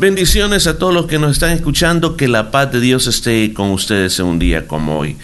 Bendiciones a todos los que nos están escuchando, que la paz de Dios esté con ustedes en un día como hoy.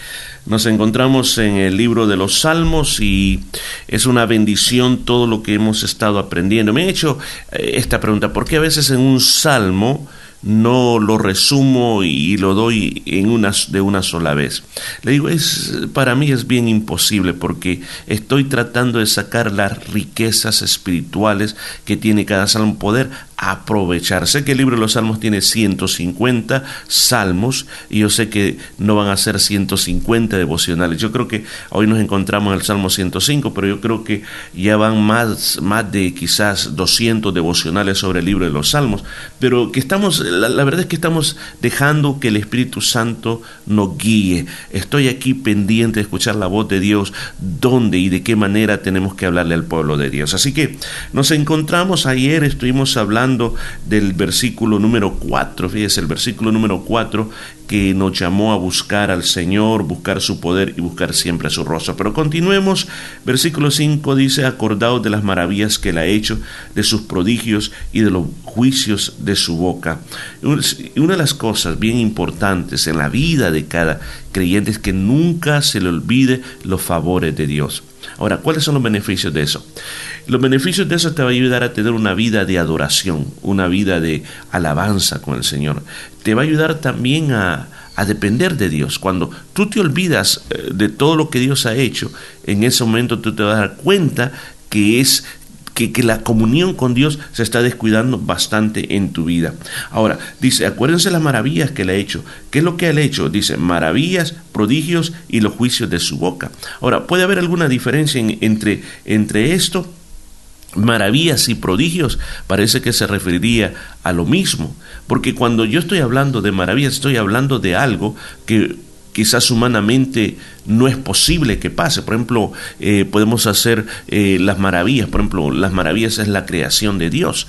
Nos encontramos en el libro de los Salmos y es una bendición todo lo que hemos estado aprendiendo. Me he hecho eh, esta pregunta, ¿por qué a veces en un salmo no lo resumo y lo doy en una, de una sola vez. Le digo, es, para mí es bien imposible porque estoy tratando de sacar las riquezas espirituales que tiene cada salmo, poder aprovechar. Sé que el libro de los salmos tiene 150 salmos y yo sé que no van a ser 150 devocionales. Yo creo que hoy nos encontramos en el Salmo 105, pero yo creo que ya van más, más de quizás 200 devocionales sobre el libro de los salmos. Pero que estamos, la, verdad es que estamos dejando que el Espíritu Santo nos guíe. Estoy aquí pendiente de escuchar la voz de Dios, dónde y de qué manera tenemos que hablarle al pueblo de Dios. Así que nos encontramos ayer, estuvimos hablando del versículo número 4, fíjese, el versículo número 4 que nos llamó a buscar al Señor, buscar su poder y buscar siempre su rostro. Pero continuemos, versículo 5 dice, acordaos de las maravillas que él ha hecho, de sus prodigios y de los juicios de su boca. Una de las cosas bien importantes en la vida de cada creyente es que nunca se le olvide los favores de Dios. Ahora, ¿cuáles son los beneficios de eso? Los beneficios de eso te va a ayudar a tener una vida de adoración, una vida de alabanza con el Señor. Te va a ayudar también a, depender de Dios. Cuando tú te olvidas eh, de todo lo que Dios ha hecho, en ese momento tú te vas a dar cuenta que es que, la comunión con Dios se está descuidando bastante en tu vida. Ahora, dice, acuérdense las maravillas que le ha hecho. ¿Qué es lo que ha hecho? Dice, maravillas, prodigios y los juicios de su boca. Ahora, ¿puede haber alguna diferencia entre, entre esto? maravillas y prodigios, parece que se referiría a lo mismo, porque cuando yo estoy hablando de maravillas, estoy hablando de algo que quizás humanamente no es posible que pase. Por ejemplo, eh, podemos hacer eh, las maravillas, por ejemplo, las maravillas es la creación de Dios.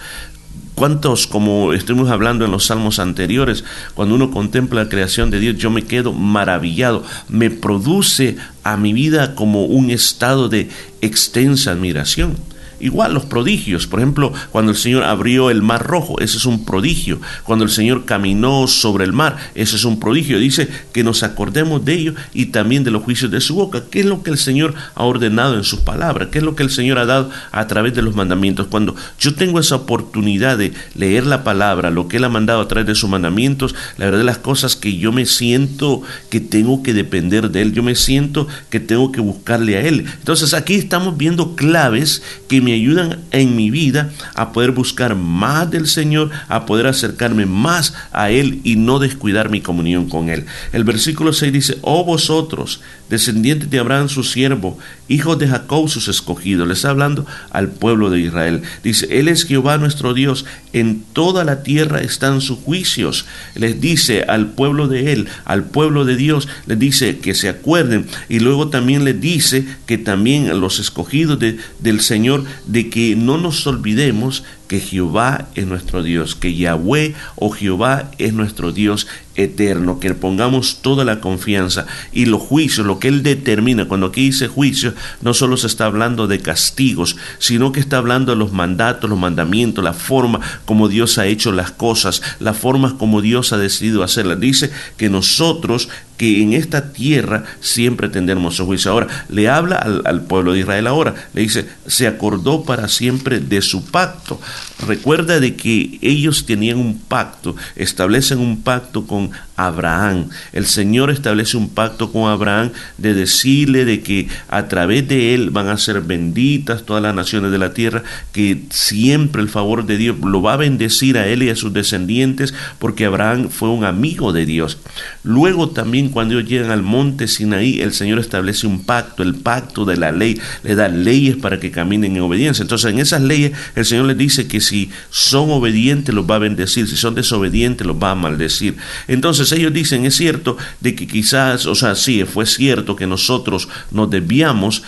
¿Cuántos, como estuvimos hablando en los salmos anteriores, cuando uno contempla la creación de Dios, yo me quedo maravillado, me produce a mi vida como un estado de extensa admiración? Igual los prodigios, por ejemplo, cuando el Señor abrió el mar rojo, ese es un prodigio. Cuando el Señor caminó sobre el mar, ese es un prodigio. Dice que nos acordemos de ello y también de los juicios de su boca. ¿Qué es lo que el Señor ha ordenado en sus palabras? ¿Qué es lo que el Señor ha dado a través de los mandamientos? Cuando yo tengo esa oportunidad de leer la palabra, lo que Él ha mandado a través de sus mandamientos, la verdad de las cosas que yo me siento que tengo que depender de Él, yo me siento que tengo que buscarle a Él. Entonces aquí estamos viendo claves que me ayudan en mi vida a poder buscar más del Señor, a poder acercarme más a Él y no descuidar mi comunión con Él. El versículo 6 dice, oh vosotros, descendientes de Abraham su siervo, hijos de Jacob sus escogidos, le está hablando al pueblo de Israel. Dice, Él es Jehová nuestro Dios, en toda la tierra están sus juicios. Les dice al pueblo de Él, al pueblo de Dios, les dice que se acuerden y luego también les dice que también los escogidos de, del Señor de que no nos olvidemos que Jehová es nuestro Dios, que Yahweh o Jehová es nuestro Dios eterno, que pongamos toda la confianza y los juicios, lo que Él determina. Cuando aquí dice juicio, no solo se está hablando de castigos, sino que está hablando de los mandatos, los mandamientos, la forma como Dios ha hecho las cosas, la forma como Dios ha decidido hacerlas. Dice que nosotros que en esta tierra siempre tendremos su juicio. Ahora, le habla al, al, pueblo de Israel ahora, le dice, se acordó para siempre de su pacto. Recuerda de que ellos tenían un pacto, establecen un pacto con Abraham. El Señor establece un pacto con Abraham de decirle de que a través de él van a ser benditas todas las naciones de la tierra, que siempre el favor de Dios lo va a bendecir a él y a sus descendientes, porque Abraham fue un amigo de Dios. Luego también cuando ellos llegan al monte Sinaí, el Señor establece un pacto, el pacto de la ley, le da leyes para que caminen en obediencia. Entonces en esas leyes el Señor les dice que si son obedientes los va a bendecir, si son desobedientes los va a maldecir. Entonces ellos dicen, es cierto, de que quizás, o sea, sí, fue cierto que nosotros nos desviamos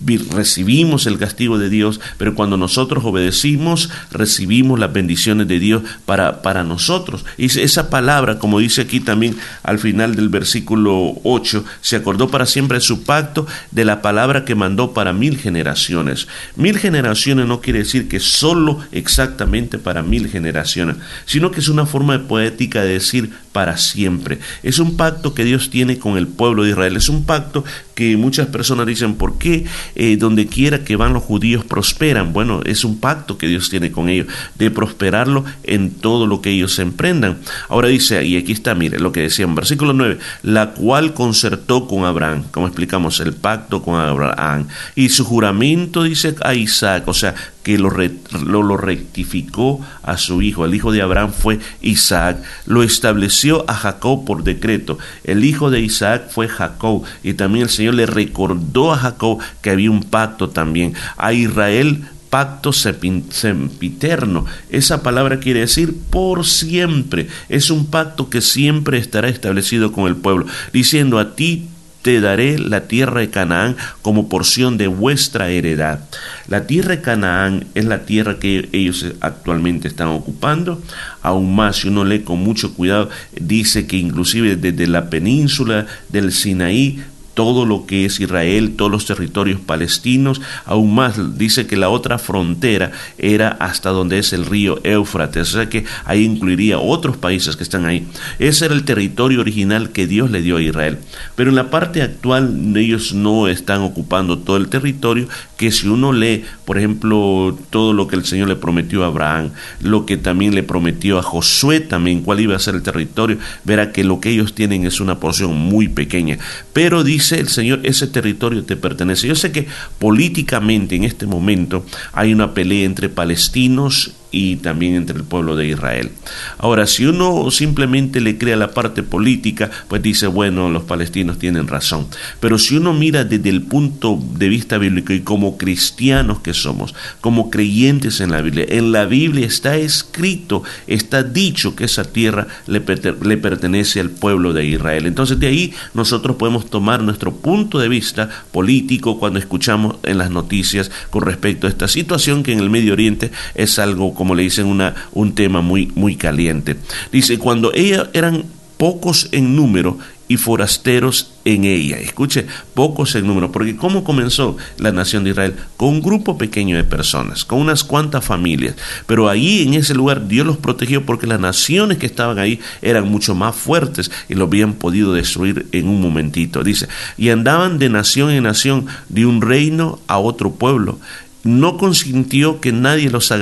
recibimos el castigo de Dios, pero cuando nosotros obedecimos, recibimos las bendiciones de Dios para, para nosotros. Y esa palabra, como dice aquí también al final del versículo 8, se acordó para siempre de su pacto de la palabra que mandó para mil generaciones. Mil generaciones no quiere decir que solo exactamente para mil generaciones, sino que es una forma poética de decir para siempre. Es un pacto que Dios tiene con el pueblo de Israel. Es un pacto que muchas personas dicen, ¿por qué eh, donde quiera que van los judíos prosperan? Bueno, es un pacto que Dios tiene con ellos, de prosperarlo en todo lo que ellos emprendan. Ahora dice, y aquí está, mire lo que decía en versículo 9, la cual concertó con Abraham, como explicamos, el pacto con Abraham, y su juramento dice a Isaac, o sea, que lo, lo, rectificó a su hijo. El hijo de Abraham fue Isaac. Lo estableció a Jacob por decreto. El hijo de Isaac fue Jacob. Y también el Señor le recordó a Jacob que había un pacto también. A Israel pacto sempiterno. Esa palabra quiere decir por siempre. Es un pacto que siempre estará establecido con el pueblo, diciendo a ti te daré la tierra de Canaán como porción de vuestra heredad. La tierra de Canaán es la tierra que ellos actualmente están ocupando. Aún más, si uno lee con mucho cuidado, dice que inclusive desde la península del Sinaí todo lo que es Israel, todos los territorios palestinos, aún más dice que la otra frontera era hasta donde es el río Éufrates, o sea que ahí incluiría otros países que están ahí. Ese era el territorio original que Dios le dio a Israel. Pero en la parte actual ellos no están ocupando todo el territorio, que si uno lee, por ejemplo, todo lo que el Señor le prometió a Abraham, lo que también le prometió a Josué también, cuál iba a ser el territorio, verá que lo que ellos tienen es una porción muy pequeña. Pero dice el Señor, ese territorio te pertenece. Yo sé que políticamente en este momento hay una pelea entre palestinos y también entre el pueblo de Israel. Ahora, si uno simplemente le crea la parte política, pues dice, bueno, los palestinos tienen razón. Pero si uno mira desde el punto de vista bíblico y como cristianos que somos, como creyentes en la Biblia, en la Biblia está escrito, está dicho que esa tierra le, pertenece al pueblo de Israel. Entonces de ahí nosotros podemos tomar nuestro punto de vista político cuando escuchamos en las noticias con respecto a esta situación que en el Medio Oriente es algo como le dicen, una, un tema muy, muy caliente. Dice, cuando ellos eran pocos en número y forasteros en ella. Escuche, pocos en número, porque ¿cómo comenzó la nación de Israel? Con un grupo pequeño de personas, con unas cuantas familias, pero ahí en ese lugar Dios los protegió porque las naciones que estaban ahí eran mucho más fuertes y lo habían podido destruir en un momentito. Dice, y andaban de nación en nación, de un reino a otro pueblo, no consintió que nadie los,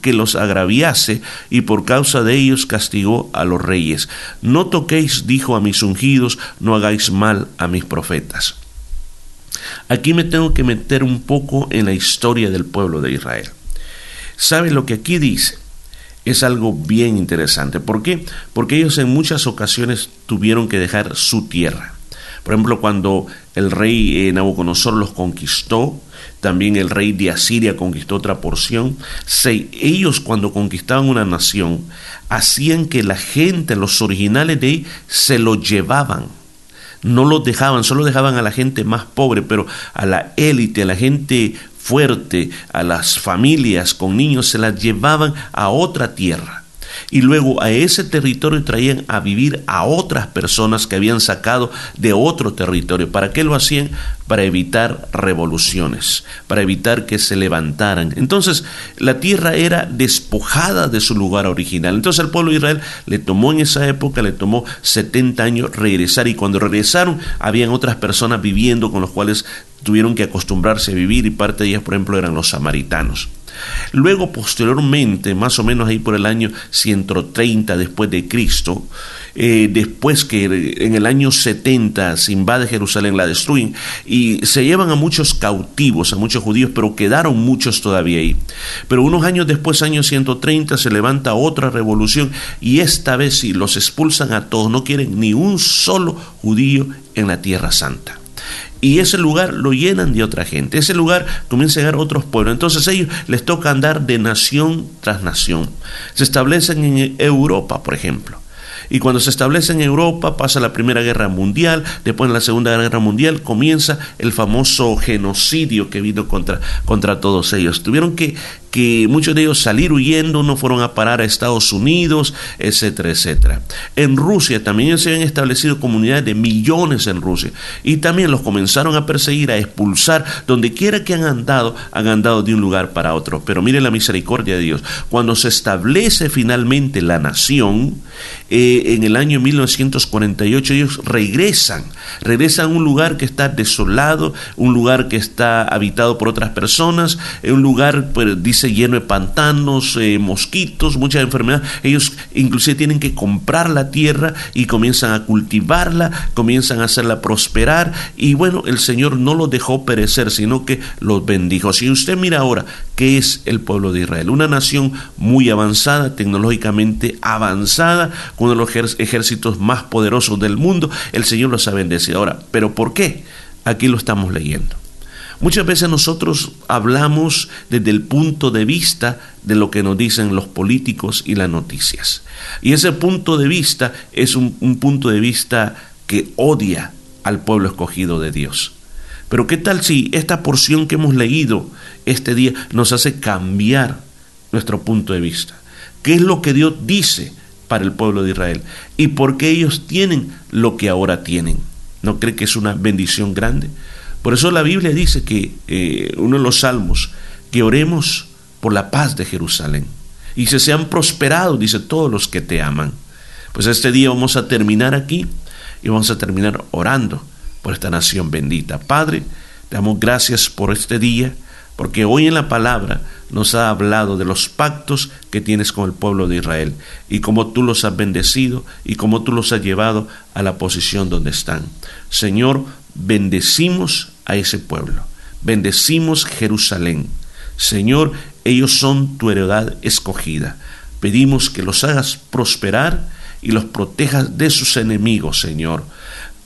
que los agraviase y por causa de ellos castigó a los reyes. No toquéis, dijo a mis ungidos, no hagáis mal a mis profetas. Aquí me tengo que meter un poco en la historia del pueblo de Israel. ¿Sabe lo que aquí dice? Es algo bien interesante. ¿Por qué? Porque ellos en muchas ocasiones tuvieron que dejar su tierra. Por ejemplo, cuando el rey eh, Nabucodonosor los conquistó, también el rey de Asiria conquistó otra porción. ellos cuando conquistaban una nación, hacían que la gente, los originales de ahí, se lo llevaban. No los dejaban, solo dejaban a la gente más pobre, pero a la élite, a la gente fuerte, a las familias con niños, se las llevaban a otra tierra y luego a ese territorio traían a vivir a otras personas que habían sacado de otro territorio. ¿Para qué lo hacían? Para evitar revoluciones, para evitar que se levantaran. Entonces la tierra era despojada de su lugar original. Entonces al pueblo de Israel le tomó en esa época, le tomó 70 años regresar y cuando regresaron habían otras personas viviendo con los cuales tuvieron que acostumbrarse a vivir y parte de ellas, por ejemplo, eran los samaritanos. Luego, posteriormente, más o menos ahí por el año 130 después de Cristo, eh, después que en el año 70 se invade Jerusalén, la destruyen y se llevan a muchos cautivos, a muchos judíos, pero quedaron muchos todavía ahí. Pero unos años después, año 130, se levanta otra revolución y esta vez sí los expulsan a todos, no quieren ni un solo judío en la tierra santa y ese lugar lo llenan de otra gente. Ese lugar comienza a llegar otros pueblos. Entonces a ellos les toca andar de nación tras nación. Se establecen en Europa, por ejemplo. Y cuando se establece en Europa pasa la Primera Guerra Mundial, después en la Segunda Guerra Mundial comienza el famoso genocidio que vino contra, contra todos ellos. Tuvieron que, que muchos de ellos salir huyendo, no fueron a parar a Estados Unidos, etcétera, etcétera. En Rusia también se habían establecido comunidades de millones en Rusia y también los comenzaron a perseguir, a expulsar, donde quiera que han andado, han andado de un lugar para otro. Pero mire la misericordia de Dios. Cuando se establece finalmente la nación, eh, en el año 1948 ellos regresan, regresan a un lugar que está desolado, un lugar que está habitado por otras personas, un lugar, pues, lleno de pantanos, eh, mosquitos, muchas enfermedades. Ellos inclusive tienen que comprar la tierra y comienzan a cultivarla, comienzan a hacerla prosperar y bueno, el Señor no los dejó perecer, sino que los bendijo. Si usted mira ahora qué es el pueblo de Israel, una nación muy avanzada, tecnológicamente avanzada, uno de los ejércitos más poderosos del mundo, el Señor los ha bendecido. Ahora, ¿pero por qué? Aquí lo estamos leyendo. Muchas veces nosotros hablamos desde el punto de vista de lo que nos dicen los políticos y las noticias. Y ese punto de vista es un, un punto de vista que odia al pueblo escogido de Dios. Pero ¿qué tal si esta porción que hemos leído este día nos hace cambiar nuestro punto de vista? ¿Qué es lo que Dios dice para el pueblo de Israel y por qué ellos tienen lo que ahora tienen. ¿No cree que es una bendición grande? Por eso la Biblia dice que eh, uno de los salmos, que oremos por la paz de Jerusalén. Y se sean prosperados, dice todos los que te aman. Pues este día vamos a terminar aquí y vamos a terminar orando por esta nación bendita. Padre, te damos gracias por este día porque hoy en la palabra nos ha hablado de los pactos que tienes con el pueblo de Israel y cómo tú los has bendecido y cómo tú los has llevado a la posición donde están. Señor, bendecimos a ese pueblo, bendecimos Jerusalén. Señor, ellos son tu heredad escogida. Pedimos que los hagas prosperar y los protejas de sus enemigos, Señor.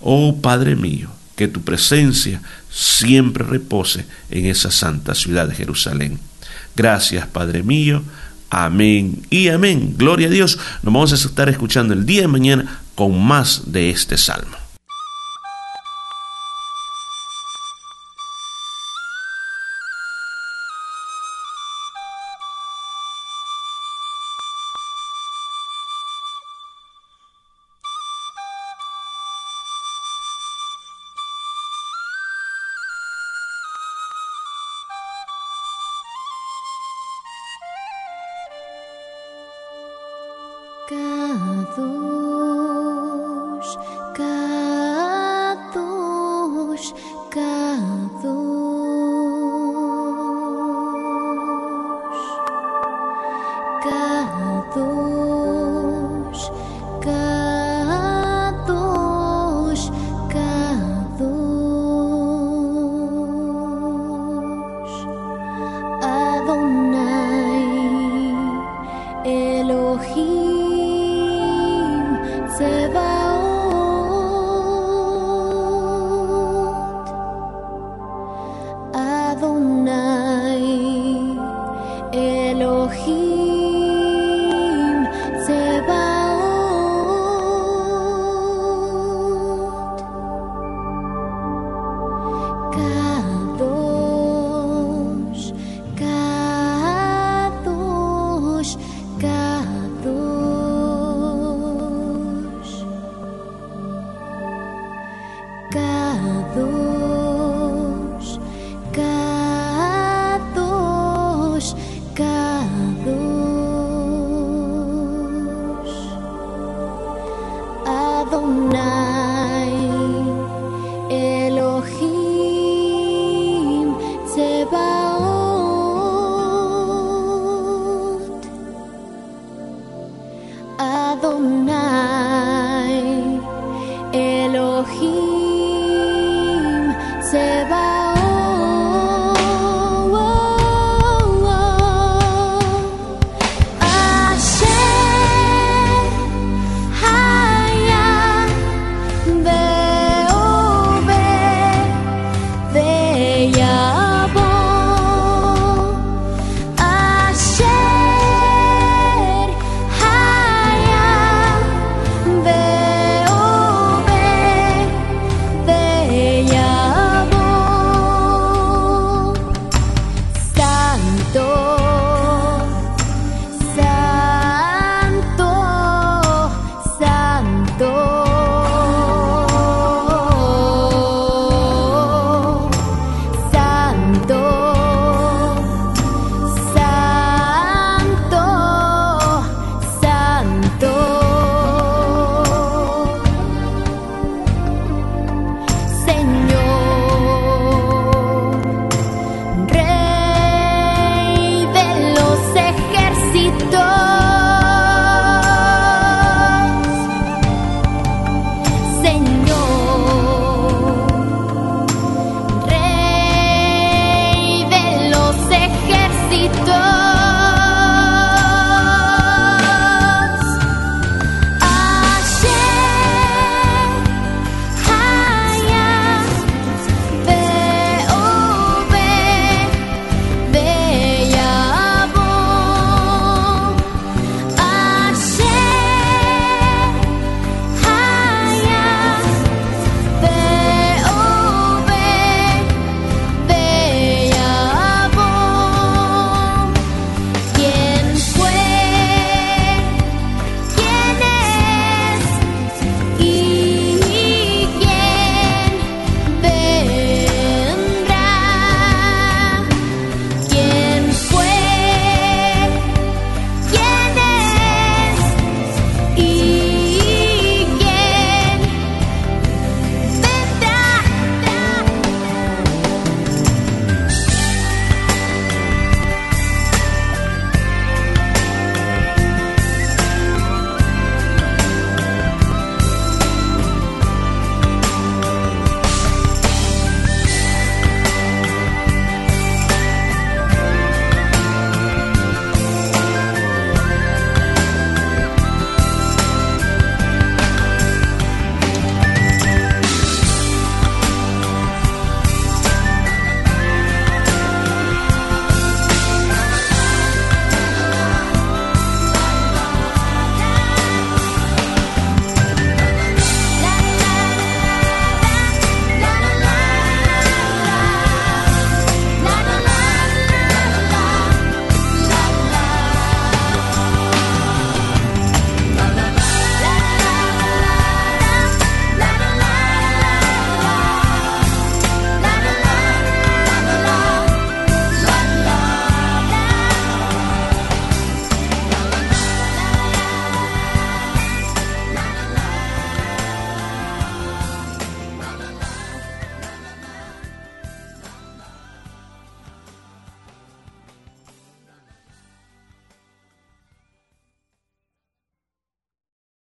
Oh Padre mío, que tu presencia siempre repose en esa santa ciudad de Jerusalén. Gracias, Padre mío. Amén y amén. Gloria a Dios. Nos vamos a estar escuchando el día de mañana con más de este salmo. 家族。